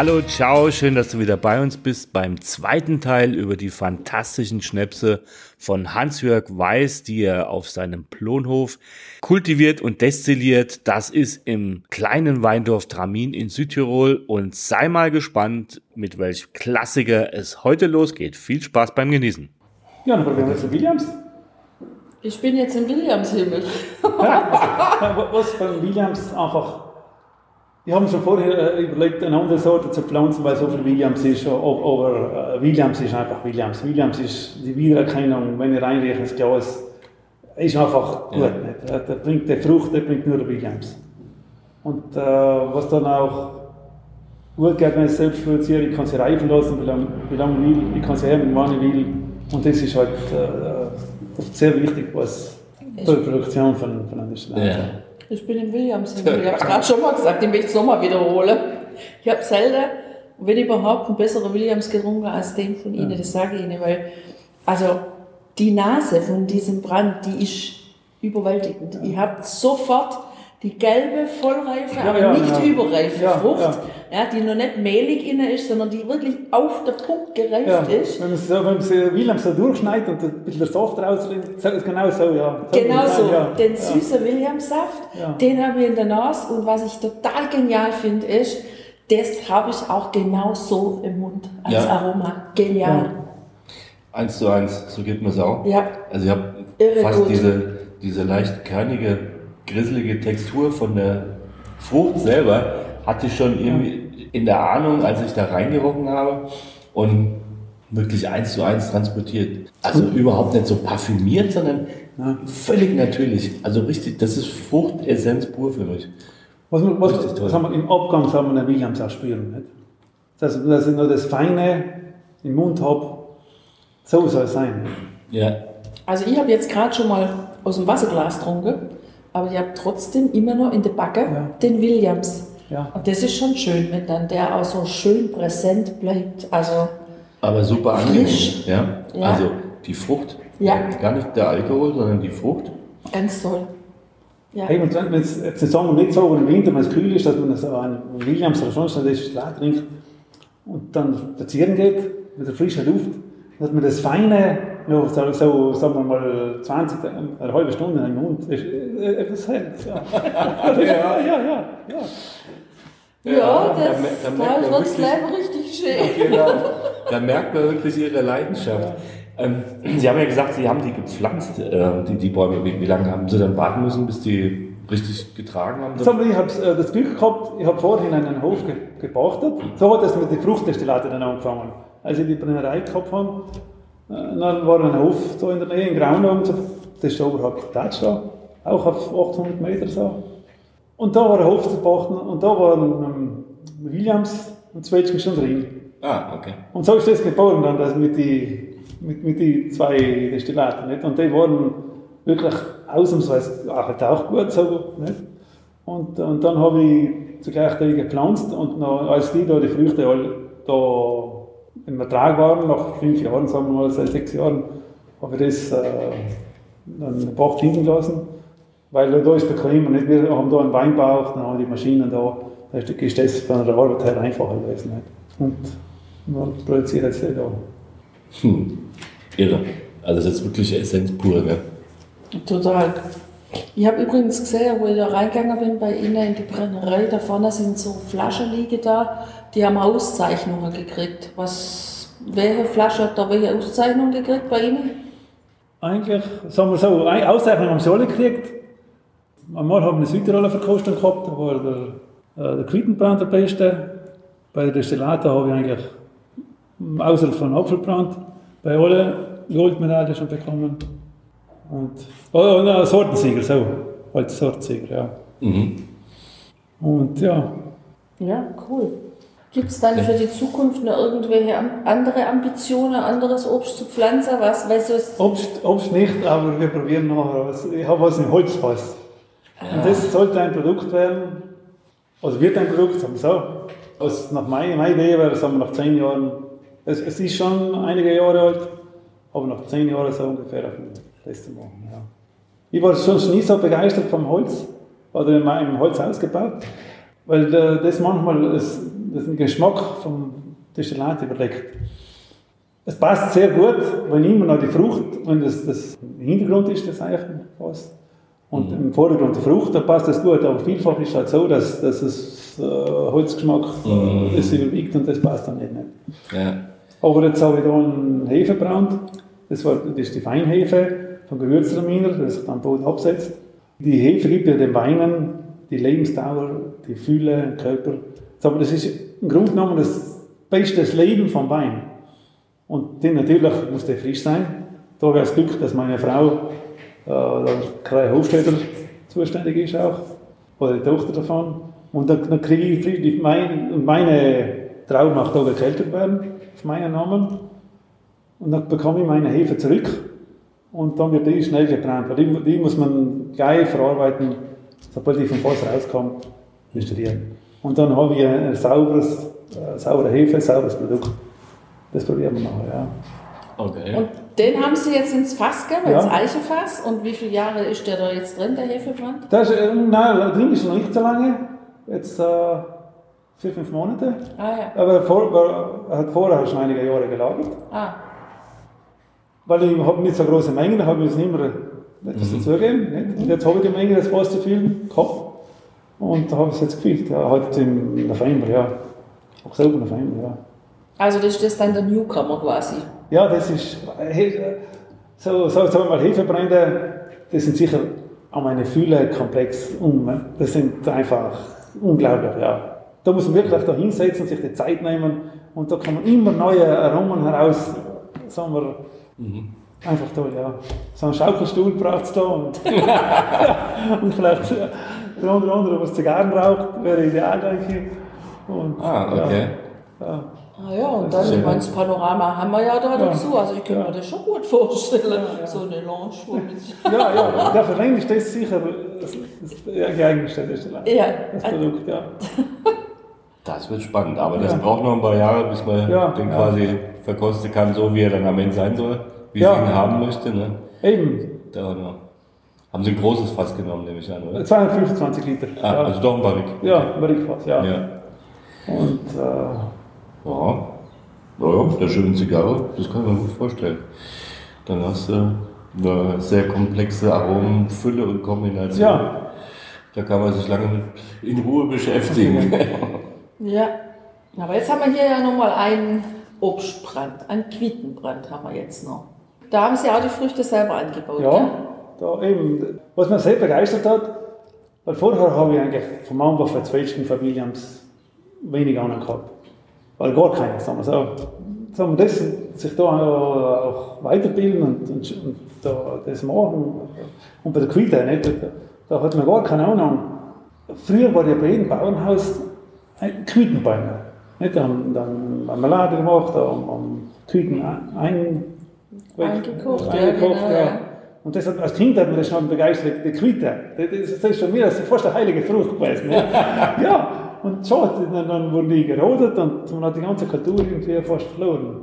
Hallo, ciao, schön, dass du wieder bei uns bist beim zweiten Teil über die fantastischen Schnäpse von Hans-Jörg Weiß, die er auf seinem Plonhof kultiviert und destilliert. Das ist im kleinen Weindorf Tramin in Südtirol und sei mal gespannt, mit welchem Klassiker es heute losgeht. Viel Spaß beim Genießen. Ja, dann probieren wir jetzt Williams. Ich bin jetzt im Williamshimmel. Ja, was beim Williams einfach ich habe mir schon vorher äh, überlegt, eine andere Sorte zu pflanzen, weil so viel Williams ist. Aber äh, Williams ist einfach Williams. Williams ist die Wiedererkennung, wenn ihr reinreicht ins Glas, ist einfach gut. Ja. Der, der, bringt die Frucht, der bringt nur der Williams. Und äh, was dann auch gut geht, wenn ich es selbst produziere, ich kann sie reifen lassen, wie lange, wie lange ich will, ich kann sie haben, wann ich will. Und das ist halt äh, sehr wichtig, was für die Produktion von, von einer Destillation. Ich bin in Williams. Ich habe es gerade schon mal gesagt, den möchte ich Sommer wiederholen. Ich habe selten, wenn überhaupt, einen besseren Williams getrunken als den von Ihnen, das sage ich Ihnen, weil, also, die Nase von diesem Brand, die ist überwältigend. Ich habe sofort die gelbe, vollreife, ja, aber ja, nicht ja. überreife Frucht, ja. die noch nicht mehlig inne ist, sondern die wirklich auf den Punkt gereift ist. Wenn man so, wenn man sie Williams so durchschneidet und ein bisschen Saft rausrinnt, ist genau so, ja. So genau so, den süßen Williams-Saft, den habe ich in der Nase und was ich total genial finde, ist, das habe ich auch genau so im Mund als Aroma. Genial. Eins zu eins, so geht mir es auch. Ja. Also ich habe fast diese, diese leicht kernige grisselige Textur von der Frucht selber hatte ich schon irgendwie in der Ahnung, als ich da reingerochen habe und wirklich eins zu eins transportiert. Also überhaupt nicht so parfümiert, sondern ja. völlig natürlich. Also richtig, das ist Fruchtessenz pur für mich. Was, was, haben wir im Abgang haben wir den Williams auch spüren. Nicht? Dass, dass ich nur das Feine im Mund habe, so soll es sein. Ja. Also ich habe jetzt gerade schon mal aus dem Wasserglas getrunken aber ich habe trotzdem immer noch in der Backe ja. den Williams. Ja. Und das ist schon schön, wenn dann der auch so schön präsent bleibt. Also aber super angenehm. Ja? ja? Also die Frucht, ja. gar nicht der Alkohol, sondern die Frucht. Ganz toll. Ja. Hey, und wenn es jetzt den Sommer nicht so, im Winter, wenn es kühl ist, dass man so einen Williams oder sonst was leer trinkt und dann spazieren geht mit der frischen Luft, dass man das feine ja, so, so, sagen wir mal 20, eine halbe Stunde im Mund, ist äh, etwas hält. Ja. ja, ja, ja, ja. Ja, das, da, da, da wird das Leben richtig schön. Genau. Da merkt man wirklich ihre Leidenschaft. Ähm, Sie haben ja gesagt, Sie haben die gepflanzt, äh, die, die Bäume. Wie, wie, lange haben Sie dann warten müssen, bis die richtig getragen haben? So, ich habe äh, das Glück gehabt, ich habe vorhin einen Hof ge gepachtet. So hat es mit den Fruchtdestillaten dann angefangen. Als ich die Brennerei gehabt habe, dann war ein Hof so in der Nähe, in Graunau, das ist oberhalb der da, auch auf 800 Meter so. Und da war ein Hof zu pachten und da waren ähm, Williams und Zwetschgen schon drin. Ah, okay. Und so ist das geboren dann, das mit den mit, mit die zwei Destillaten. Nicht? Und die waren wirklich ausnahmsweise halt auch gut so. Nicht? Und, und dann habe ich zugleich die gepflanzt und noch, als die da die Früchte all da im Ertrag waren, nach fünf Jahren, sagen wir mal, seit sechs Jahren, habe ich das äh, dann Bach liegen lassen. Weil da ist bequem und nicht, wir haben da einen Weinbauch, dann haben wir die Maschinen da, da ist das von der Arbeit her einfacher gewesen. Nicht? Und man produziert jetzt da. Hm. Irre. Also das ist wirklich Essenz pur, gell? Total. Ich habe übrigens gesehen, wo ich da reingegangen bin bei Ihnen in die Brennerei, da vorne sind so Flaschen liegen da, die haben Auszeichnungen gekriegt. Was, welche Flasche hat da welche Auszeichnung gekriegt bei Ihnen? Eigentlich, sagen wir so, Auszeichnung haben sie alle gekriegt. Einmal haben wir eine Südtiroler Verkostung gehabt, da war der, äh, der Quittenbrand der Beste. Bei der Destillator habe ich eigentlich, außer von Apfelbrand, bei allen Goldmedaillen schon bekommen. Und, oh, und ein Sortensieger, so, als Sortensieger, ja. Mhm. Und ja. Ja, cool. Gibt es dann für die Zukunft noch irgendwelche andere Ambitionen, anderes Obst zu pflanzen? Was, weißt du, Obst, Obst nicht, aber wir probieren noch was. Ich habe was im Holzfass. Und das sollte ein Produkt werden, also wird ein Produkt, sagen wir so. Also nach meiner, meiner Idee wäre, sagen wir nach zehn Jahren, es, es ist schon einige Jahre alt, aber nach zehn Jahren so ungefähr auf dem Fest machen. Ja. Ich war schon nie so begeistert vom Holz oder im Holz ausgebaut, weil das manchmal das, das den Geschmack vom Destillat überdeckt. Es passt sehr gut, wenn immer noch die Frucht, wenn das, das im Hintergrund ist, das Eichenfass, und mhm. im Vordergrund die Frucht, dann passt das gut. Aber vielfach ist es halt so, dass, dass es äh, Holzgeschmack mhm. das überwiegt und das passt dann nicht. Ja. Aber jetzt habe ich hier einen Hefebrand. Das, war, das ist die Feinhefe vom Gewürztraminer, das sich dann Boden absetzt. Die Hefe gibt ja den Weinen die Lebensdauer, die Fülle im Körper. Aber das ist im Grunde genommen das beste Leben vom Wein. Und dann natürlich muss der frisch sein. Da wäre es Glück, dass meine Frau äh, Kai Hofstädter zuständig ist auch, oder die Tochter davon. Und dann, dann kriege ich mein, meine Traum macht auch gekältet werden, auf meinen Namen. Und dann bekomme ich meine Hefe zurück und dann wird die schnell gebrannt. Weil die, die muss man gleich verarbeiten, sobald die vom Fass rauskommt, installieren. Und dann habe ich ein sauberes, äh, saubere Hefe, ein sauberes Produkt. Das probieren wir nachher, ja. Okay. Und den haben Sie jetzt ins Fass gegeben, ja. ins Eichefass. Und wie viele Jahre ist der da jetzt drin, der Hefebrand? Das, äh, nein, drin ist noch nicht so lange. Jetzt äh, vier, fünf Monate. Ah, ja. Aber vor, er hat vorher schon einige Jahre gelagert. Ah. Weil ich habe nicht so große Mengen, habe ich es nicht mehr etwas mhm. dazugegeben. Und jetzt habe ich die Menge, das Fass zu füllen, gehabt. Und da habe ich es jetzt gefüllt. Ja, halt im November, ja. Oktober, November, ja. Also das ist das dann der Newcomer quasi? Ja, das ist, so, so, sagen wir mal, Hefebrände, das sind sicher um eine Fülle komplex. Das sind einfach unglaublich, ja. Da muss man wirklich da hinsetzen, sich die Zeit nehmen und da kommen immer neue Aromen heraus, sagen wir, mhm. einfach toll, ja. So einen Schaukelstuhl braucht es da und, und vielleicht der andere, andere, was Zigarren raucht, wäre ideal, denke ich. Und, ah, okay. Ja, ja. Ah ja, und dann, ich meine, das Panorama haben wir ja da ja. dazu. Also ich kann ja. mir das schon gut vorstellen, ja, so eine Lounge. Mit ja, ja, ja, für ist das sicher das, das ja, geeignetste ja. das Produkt, ja. Das wird spannend, aber das braucht noch ein paar Jahre, bis man den quasi verkosten kann, so wie er dann am Ende sein soll, wie sie ihn haben möchte. Ne? Eben. Da noch. Haben Sie ein großes Fass genommen, nehme ich an, oder? 225 Liter. Ah, also doch ein Barrik. Okay. Ja, ein Barrikfass, ja. ja. Und äh, ja, naja, mit einer schönen Zigarre, das kann ich mir gut vorstellen. Dann hast du eine sehr komplexe Aromenfülle und Kombination. Ja. Da kann man sich lange in Ruhe beschäftigen. ja, aber jetzt haben wir hier ja nochmal einen Obstbrand, einen Quietenbrand haben wir jetzt noch. Da haben Sie auch die Früchte selber angebaut. Ja, ja? Da eben, was mir sehr begeistert hat, weil vorher habe ich eigentlich vom Anbau von Zwetschgen von Williams wenig Ahnung gehabt weil gar keine, sagen wir so. Sagen wir das, sich da auch weiterbilden und, und, und da, das machen. Und bei der Quita, nicht, da, da hat man gar keine Ahnung. Früher war ja bei jedem Bauernhaus Quitenbäume. Nicht? Da haben dann Marmelade gemacht, haben, haben Quiten ein, eingekocht. eingekocht ja, genau, ja. Und das hat, als Kind hat man das schon begeistert, die Quite. Das, das ist schon mir, das ist fast eine heilige Frucht gewesen. ja, und so, dann, dann wurden die gerodet und man hat die ganze Kultur irgendwie fast verloren.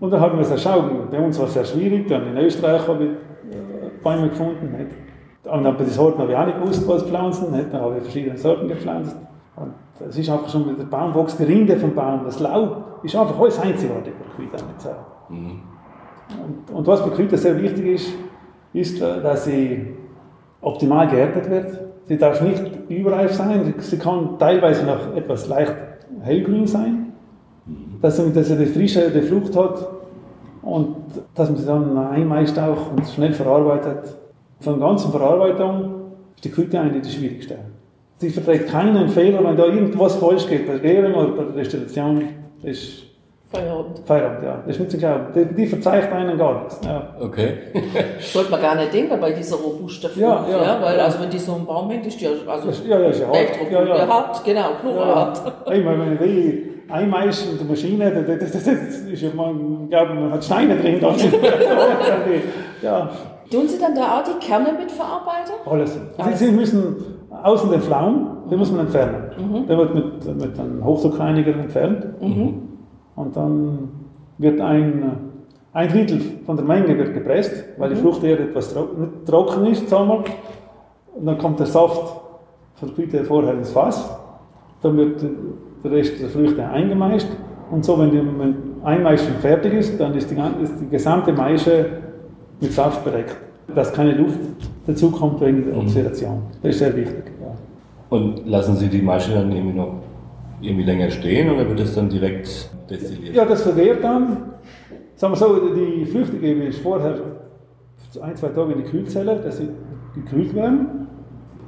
Und dann haben wir es schauen. Bei uns war es sehr schwierig, dann in Österreich habe ich äh, Bäume gefunden. Nicht? Und dann bei den Sorten habe ich auch nicht gewusst, was pflanzen. Nicht? Dann habe ich verschiedene Sorten gepflanzt. Und es ist einfach schon, der Baum wächst, die Rinde vom Baum, das Laub, ist einfach alles einzigartig bei Quita. Nicht so. Mhm. Und, und was bei Quita sehr wichtig ist, ist, äh, dass sie optimal geerntet wird. Sie darf nicht überreif sein, sie kann teilweise noch etwas leicht hellgrün sein, dass sie, dass sie die Frische der Frucht hat und dass man sie dann einmeist auch und schnell verarbeitet. Von der ganzen Verarbeitung ist die Küche eine der schwierigsten. Sie verträgt keinen Fehler, wenn da irgendwas falsch geht, bei Gärung oder bei der Destillation, ist Feierabend. Feierabend, ja. Das ist nicht zu glauben. Die, die verzeiht einen gar nichts. Ja. Okay. Sollte man gar nicht denken bei dieser robusten Frucht, Ja, ja, ja. weil also wenn die so im Baum hängt, ist die ja also Das, ja, ja, ist ja hart. echt robust. Ja, ja. Ja, hart, genau, knurrhart. Ja, ich meine, wenn ich will, einmeischen mit der Maschine, das, das, das, das ist ja, man, ich glaube, man hat Steine drin. Ja, Tun Sie dann da auch die Kerne mitverarbeiten? alles. Alles. Sie, Sie müssen außen den Flaum, den muss man entfernen. Mhm. Der wird mit, mit einem Hochdruckreiniger entfernt. Und dann wird ein, ein Drittel von der Menge wird gepresst, weil die Mhm. Frucht eher etwas trocken ist, sagen wir. Und dann kommt der Saft von der Blüte vorher ins Fass. Dann wird der Rest der Früchte eingemeischt. Und so, wenn die wenn Einmeischen fertig ist, dann ist die, ist die gesamte Maische mit Saft bedeckt. Dass keine Luft dazukommt wegen der Oxidation. Das ist sehr wichtig. Ja. Und lassen Sie die Maische dann irgendwie noch irgendwie länger stehen oder wird das dann direkt destilliert? Ja, das verwehrt dann. Sagen wir so, die Früchte gebe ich vorher ein, zwei Tage in die Kühlzelle, dass sie gekühlt werden.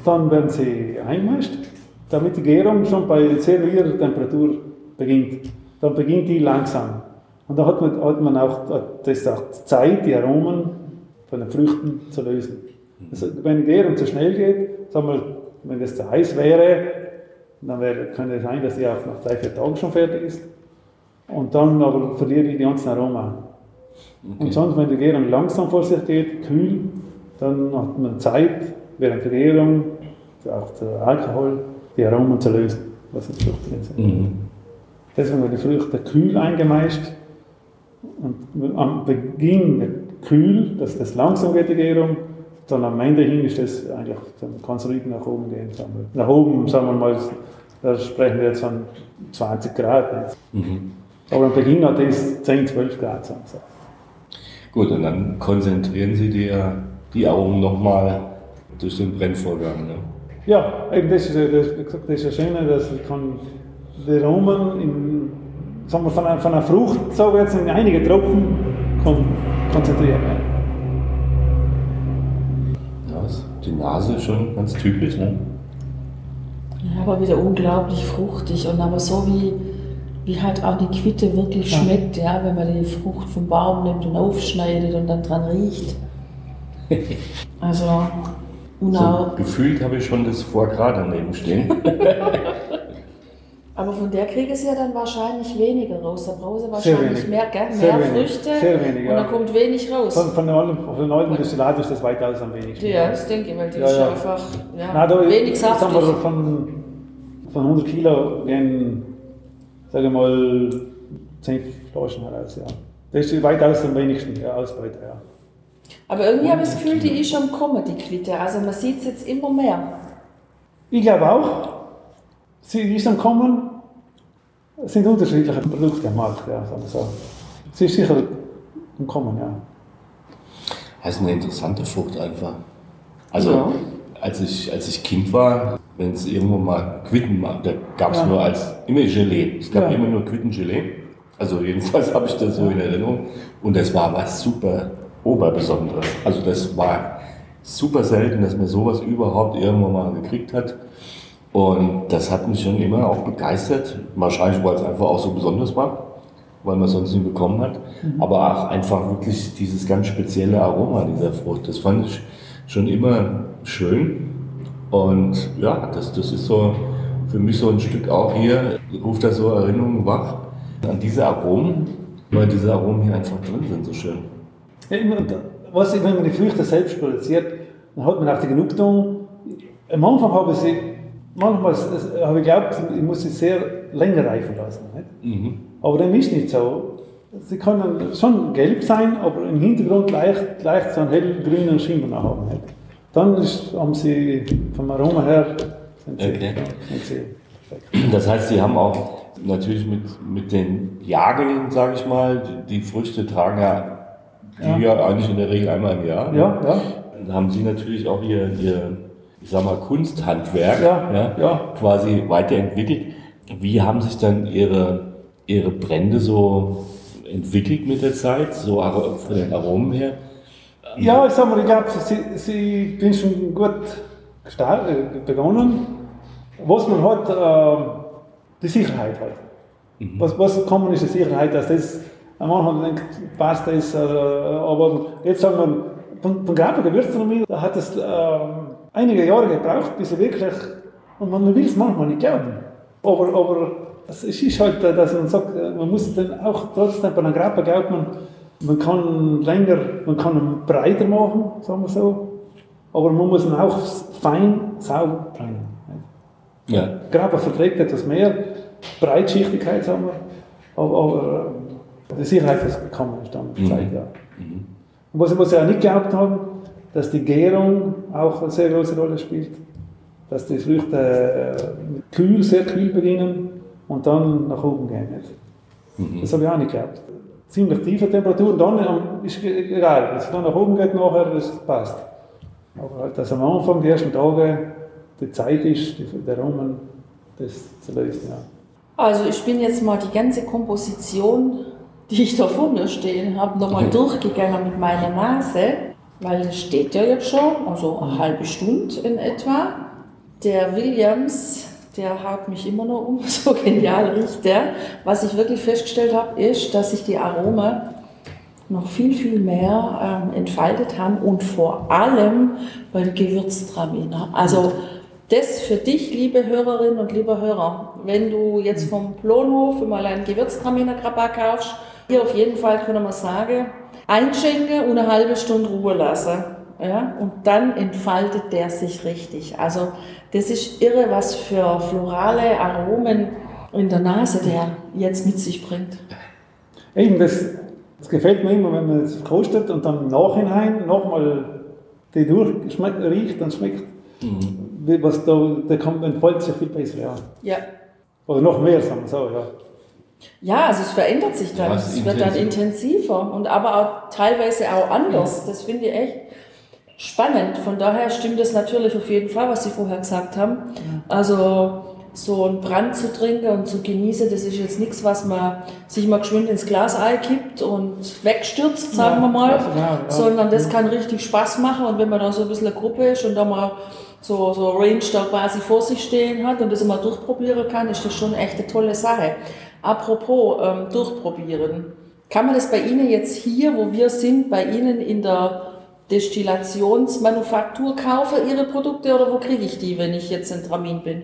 Dann werden sie eingemeischt, damit die Gärung schon bei sehr niedriger Temperatur beginnt. Dann beginnt die langsam. Und da hat man, hat man auch das auch Zeit, die Aromen von den Früchten zu lösen. Also, wenn die Gärung zu schnell geht, sagen wir, wenn das zu heiß wäre, dann wäre, könnte es sein, dass die auch nach drei, vier Tagen schon fertig ist. Und dann aber verliere ich die ganzen Aromen. Und sonst, wenn die Gärung langsam vor sich geht, kühl, dann hat man Zeit, während der Gärung, auch der Alkohol, die Aromen zu lösen, was in Frucht drin sind. Mhm. Deswegen werden die Früchte kühl eingemeischt. Und am Beginn kühl, dass das langsam geht, die Gärung. Dann am Ende hin ist das eigentlich, dann kann es ruhig nach oben gehen. Nach oben, sagen wir mal, da sprechen wir jetzt von 20 Grad. Mhm. Aber am Beginn hat es 10, 12 Grad. Sagen so. Gut, und dann konzentrieren Sie die, die Aromen nochmal durch den Brennvorgang. Ne? Ja, eben das ist, ja- das, das ist ja schön, dass ich kann die Aromen in, sagen wir, von, einer, von einer Frucht so jetzt in einige Tropfen kon konzentrieren. Ja. Ja, ist die Nase schon ganz typisch. Ne? Ja, aber wieder unglaublich fruchtig und aber so wie, wie halt auch die Quitte wirklich Ja. schmeckt, ja, wenn man die Frucht vom Baum nimmt und aufschneidet und dann dran riecht. Also, und So gefühlt habe ich schon das Foie Gras daneben stehen. aber von der kriege ich ja dann wahrscheinlich weniger raus. Da brauche ich wahrscheinlich mehr, gell? Mehr wenig. Früchte Sehr wenig, und dann kommt wenig raus. Von, von, den alten Destillat ist das weitaus am wenigsten. Ja, das denke ich, weil die Ja, ist ja. einfach ja, Na, da, wenig sagen saftig. wir, von, von 100 Kilo gehen, sage ich mal, 10 Flaschen heraus. Ja. Das ist weitaus am wenigsten ja, Ausbeute. Ja. Aber irgendwie habe ich das Gefühl, die ist am Kommen, die Quitte. Also man sieht es jetzt immer mehr. Ich glaube auch, sie ist am Kommen. Es sind unterschiedliche Produkte am Markt, ja, sagen wir so. Sie ist sicher am Kommen, ja. Das ist eine interessante Frucht einfach. Also, Ja. als, ich, als ich Kind war, wenn es irgendwo mal Quitten war, da gab es Ja. nur als immer Gelee. Es gab Ja. immer nur Quittengelee. Also jedenfalls habe ich das so in Erinnerung. Und das war was super Oberbesonderes. Also das war super selten, dass man sowas überhaupt irgendwo mal gekriegt hat. Und das hat mich schon immer auch begeistert. Wahrscheinlich, weil es einfach auch so besonders war, weil man es sonst nie bekommen hat. Aber auch einfach wirklich dieses ganz spezielle Aroma dieser Frucht. Das fand ich schon immer schön. Und ja, das, das ist so für mich so ein Stück auch hier, ruft da so Erinnerungen wach an diese Aromen, weil diese Aromen hier einfach drin sind, so schön. Ja, immer, was, wenn man die Früchte selbst produziert, dann hat man auch die Genugtuung. Am Anfang habe ich sie, manchmal habe ich geglaubt, ich muss sie sehr länger reifen lassen. Mhm. Aber dem ist nicht so. Sie können schon gelb sein, aber im Hintergrund leicht, leicht so einen hellgrünen Schimmer haben. Nicht? Dann ist, haben sie vom Aroma her sind sie, Okay. sind sie perfekt. Das heißt, Sie haben auch natürlich mit, mit den Jahrgängen, sage ich mal, die, die Früchte tragen ja, die ja. eigentlich in der Regel einmal im Jahr. ne? Ja, ja. Dann haben Sie natürlich auch Ihr, Ihr ich sag mal, Kunsthandwerk Ja, ja. quasi weiterentwickelt. Wie haben sich dann Ihre, Ihre Brände so entwickelt mit der Zeit, so von den Aromen her? Ja, ich sag mal, ich glaube, sie, sie bin schon gut gestartet, äh, begonnen. Was man hat, äh, die Sicherheit halt. Was, was kommen ist die Sicherheit, dass das am Anfang denkt, passt das, äh, aber jetzt sagen wir, von, von Graber Gewürztraminer, da hat es äh, einige Jahre gebraucht, bis er wirklich, und man will es manchmal nicht glauben, aber, aber es ist halt, dass man sagt, man muss dann auch trotzdem bei einer Grappe glaubt man, man kann länger, man kann ihn breiter machen, sagen wir so, aber man muss ihn auch fein, sauber brennen. Ja. Grappe verträgt etwas mehr Breitschichtigkeit, sagen wir, aber, aber äh, die Sicherheit das kann man nicht damit mhm. Ja. Mhm. Und was, was sie auch nicht geglaubt haben, dass die Gärung auch eine sehr große Rolle spielt, dass die Früchte äh, kühl, sehr kühl beginnen und dann nach oben gehen. Mhm. Das habe ich auch nicht geglaubt. Ziemlich tiefe Temperaturen, dann ist egal, wenn es dann nach oben geht nachher, das passt. Aber halt, dass am Anfang, die ersten Tage, die Zeit ist, die, der Rahmen, das zu lösen, ja. Also ich bin jetzt mal die ganze Komposition, die ich da vor mir stehen habe, nochmal durchgegangen mit meiner Nase, weil es steht ja jetzt schon, also eine halbe Stunde in etwa. Der Williams der haut mich immer noch um, so genial riecht der. Was ich wirklich festgestellt habe, ist, dass sich die Aromen noch viel, viel mehr ähm, entfaltet haben und vor allem beim Gewürztraminer. Also das für dich, liebe Hörerinnen und liebe Hörer, wenn du jetzt vom Plonhof mal einen Gewürztraminer Krabak kaufst, hier auf jeden Fall können wir sagen, einschenken und eine halbe Stunde Ruhe lassen. Ja, und dann entfaltet der sich richtig. Also das ist irre, was für florale Aromen in der Nase der jetzt mit sich bringt. Eben, das, das gefällt mir immer, wenn man es verkostet und dann im Nachhinein nochmal die durchriecht, dann schmeckt, mhm. was da, da kommt, entfaltet sich viel besser. Ja. ja. Oder noch mehr, sagen wir so, ja. Ja, also es verändert sich dann. Ja, es wird dann intensiver und aber auch teilweise auch anders. Das finde ich echt spannend. Von daher stimmt es natürlich auf jeden Fall, was Sie vorher gesagt haben. Also so einen Brand zu trinken und zu genießen, das ist jetzt nichts, was man sich mal geschwind ins Glas kippt und wegstürzt, sagen ja, wir mal, genau, ja. sondern das kann richtig Spaß machen und wenn man dann so ein bisschen eine Gruppe ist und da mal so, so Range da quasi vor sich stehen hat und das immer durchprobieren kann, ist das schon echt eine tolle Sache. Apropos ähm, durchprobieren, kann man das bei Ihnen jetzt hier, wo wir sind, bei Ihnen in der Destillationsmanufaktur kaufe Ihre Produkte oder wo kriege ich die, wenn ich jetzt in Tramin bin?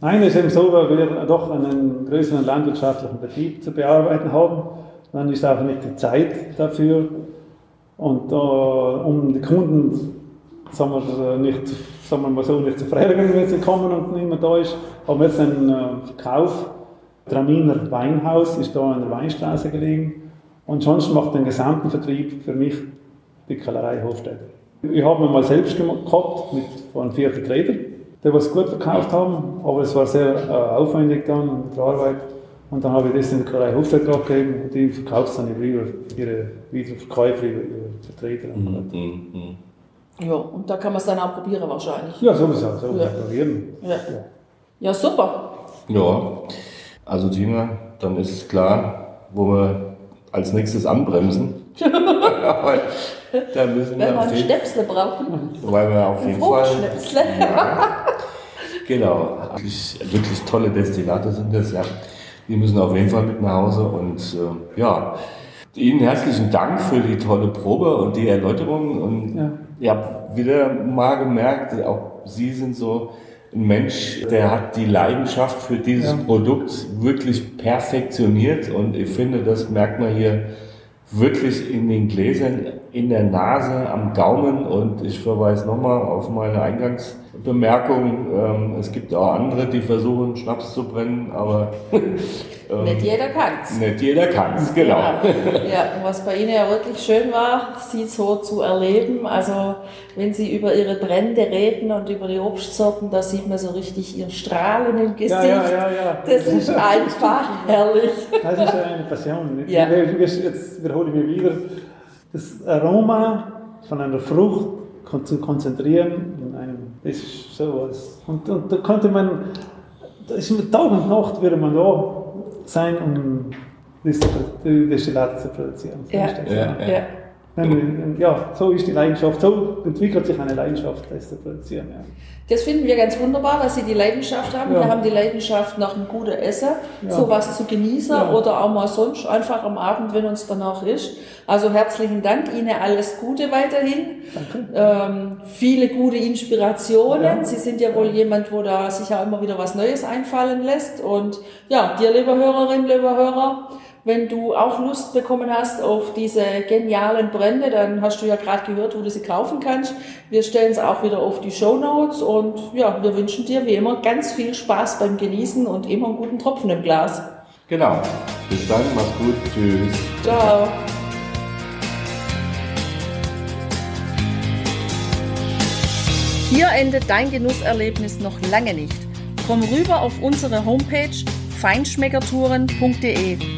Nein, es ist eben so, weil wir doch einen größeren landwirtschaftlichen Betrieb zu bearbeiten haben. Dann ist auch nicht die Zeit dafür. Und äh, um die Kunden sagen wir, nicht, sagen wir mal so, nicht zu fragen, wenn sie kommen und niemand da ist, haben wir jetzt einen äh, Verkauf. Traminer Weinhaus ist da an der Weinstraße gelegen. Und sonst macht den gesamten Vertrieb für mich die Kellerei Hofstädter. Ich habe mir mal selbst gehabt mit von vier Vertretern, die was gut verkauft haben, aber es war sehr äh, aufwendig dann mit der Arbeit. Und dann habe ich das in der Kellerei Hofstädter abgegeben und die verkauft es dann über ihre Wiederverkäufer, über ihre Vertreter. Mhm, mhm, mhm. Ja, und da kann man es dann auch probieren wahrscheinlich. Ja, sowieso, so ja. probieren. Ja. ja. ja, super. Ja, also Tina, dann ist klar, wo wir als nächstes anbremsen. da müssen Wenn wir einen Schnäpsle brauchen. Weil wir auf jeden Fall. Ja, genau. Wirklich, wirklich tolle Destillate sind das, ja. Die müssen auf jeden Fall mit nach Hause und äh, ja. Ihnen herzlichen Dank für die tolle Probe und die Erläuterung. Und ja. ich habe wieder mal gemerkt, auch Sie sind so ein Mensch, der hat die Leidenschaft für dieses ja. Produkt wirklich perfektioniert und ich finde, das merkt man hier wirklich in den Gläsern, in der Nase, am Gaumen und ich verweise nochmal auf meine Eingangsbemerkung. Ähm, es gibt auch andere, die versuchen, Schnaps zu brennen, aber ähm, nicht jeder kann's. Nicht jeder kann's, genau. Ja. ja, was bei Ihnen ja wirklich schön war, Sie so zu erleben. Also, wenn Sie über Ihre Brände reden und über die Obstsorten, da sieht man so richtig Ihr Strahlen im Gesicht. Ja, ja, ja, ja. Das ist einfach herrlich. Das ist eine Passion. Ja. Jetzt wiederhole ich mich wieder. Das Aroma von einer Frucht zu konzentrieren in einem, das ist sowas. Und, und da konnte man, da ist mit Tag und Nacht würde man da sein, um Destillate zu produzieren. Ja. Ja, ja. Ja, so ist die Leidenschaft, so entwickelt sich eine Leidenschaft, das zu produzieren. Ja. Das finden wir ganz wunderbar, dass Sie die Leidenschaft haben. Ja. Wir haben die Leidenschaft nach einem guten Essen, ja. sowas zu genießen oder auch mal sonst einfach am Abend, wenn uns danach ist. Also herzlichen Dank, Ihnen alles Gute weiterhin. Danke. Ähm, viele gute Inspirationen. Ja. Sie sind ja wohl jemand, wo da sich ja immer wieder was Neues einfallen lässt. Und ja, dir, liebe Hörerinnen, liebe Hörer, wenn du auch Lust bekommen hast auf diese genialen Brände, dann hast du ja gerade gehört, wo du sie kaufen kannst. Wir stellen es auch wieder auf die Show Notes und ja, wir wünschen dir wie immer ganz viel Spaß beim Genießen und immer einen guten Tropfen im Glas. Genau. Bis dann, mach's gut. Tschüss. Ciao. Hier endet dein Genusserlebnis noch lange nicht. Komm rüber auf unsere Homepage feinschmeckertouren.de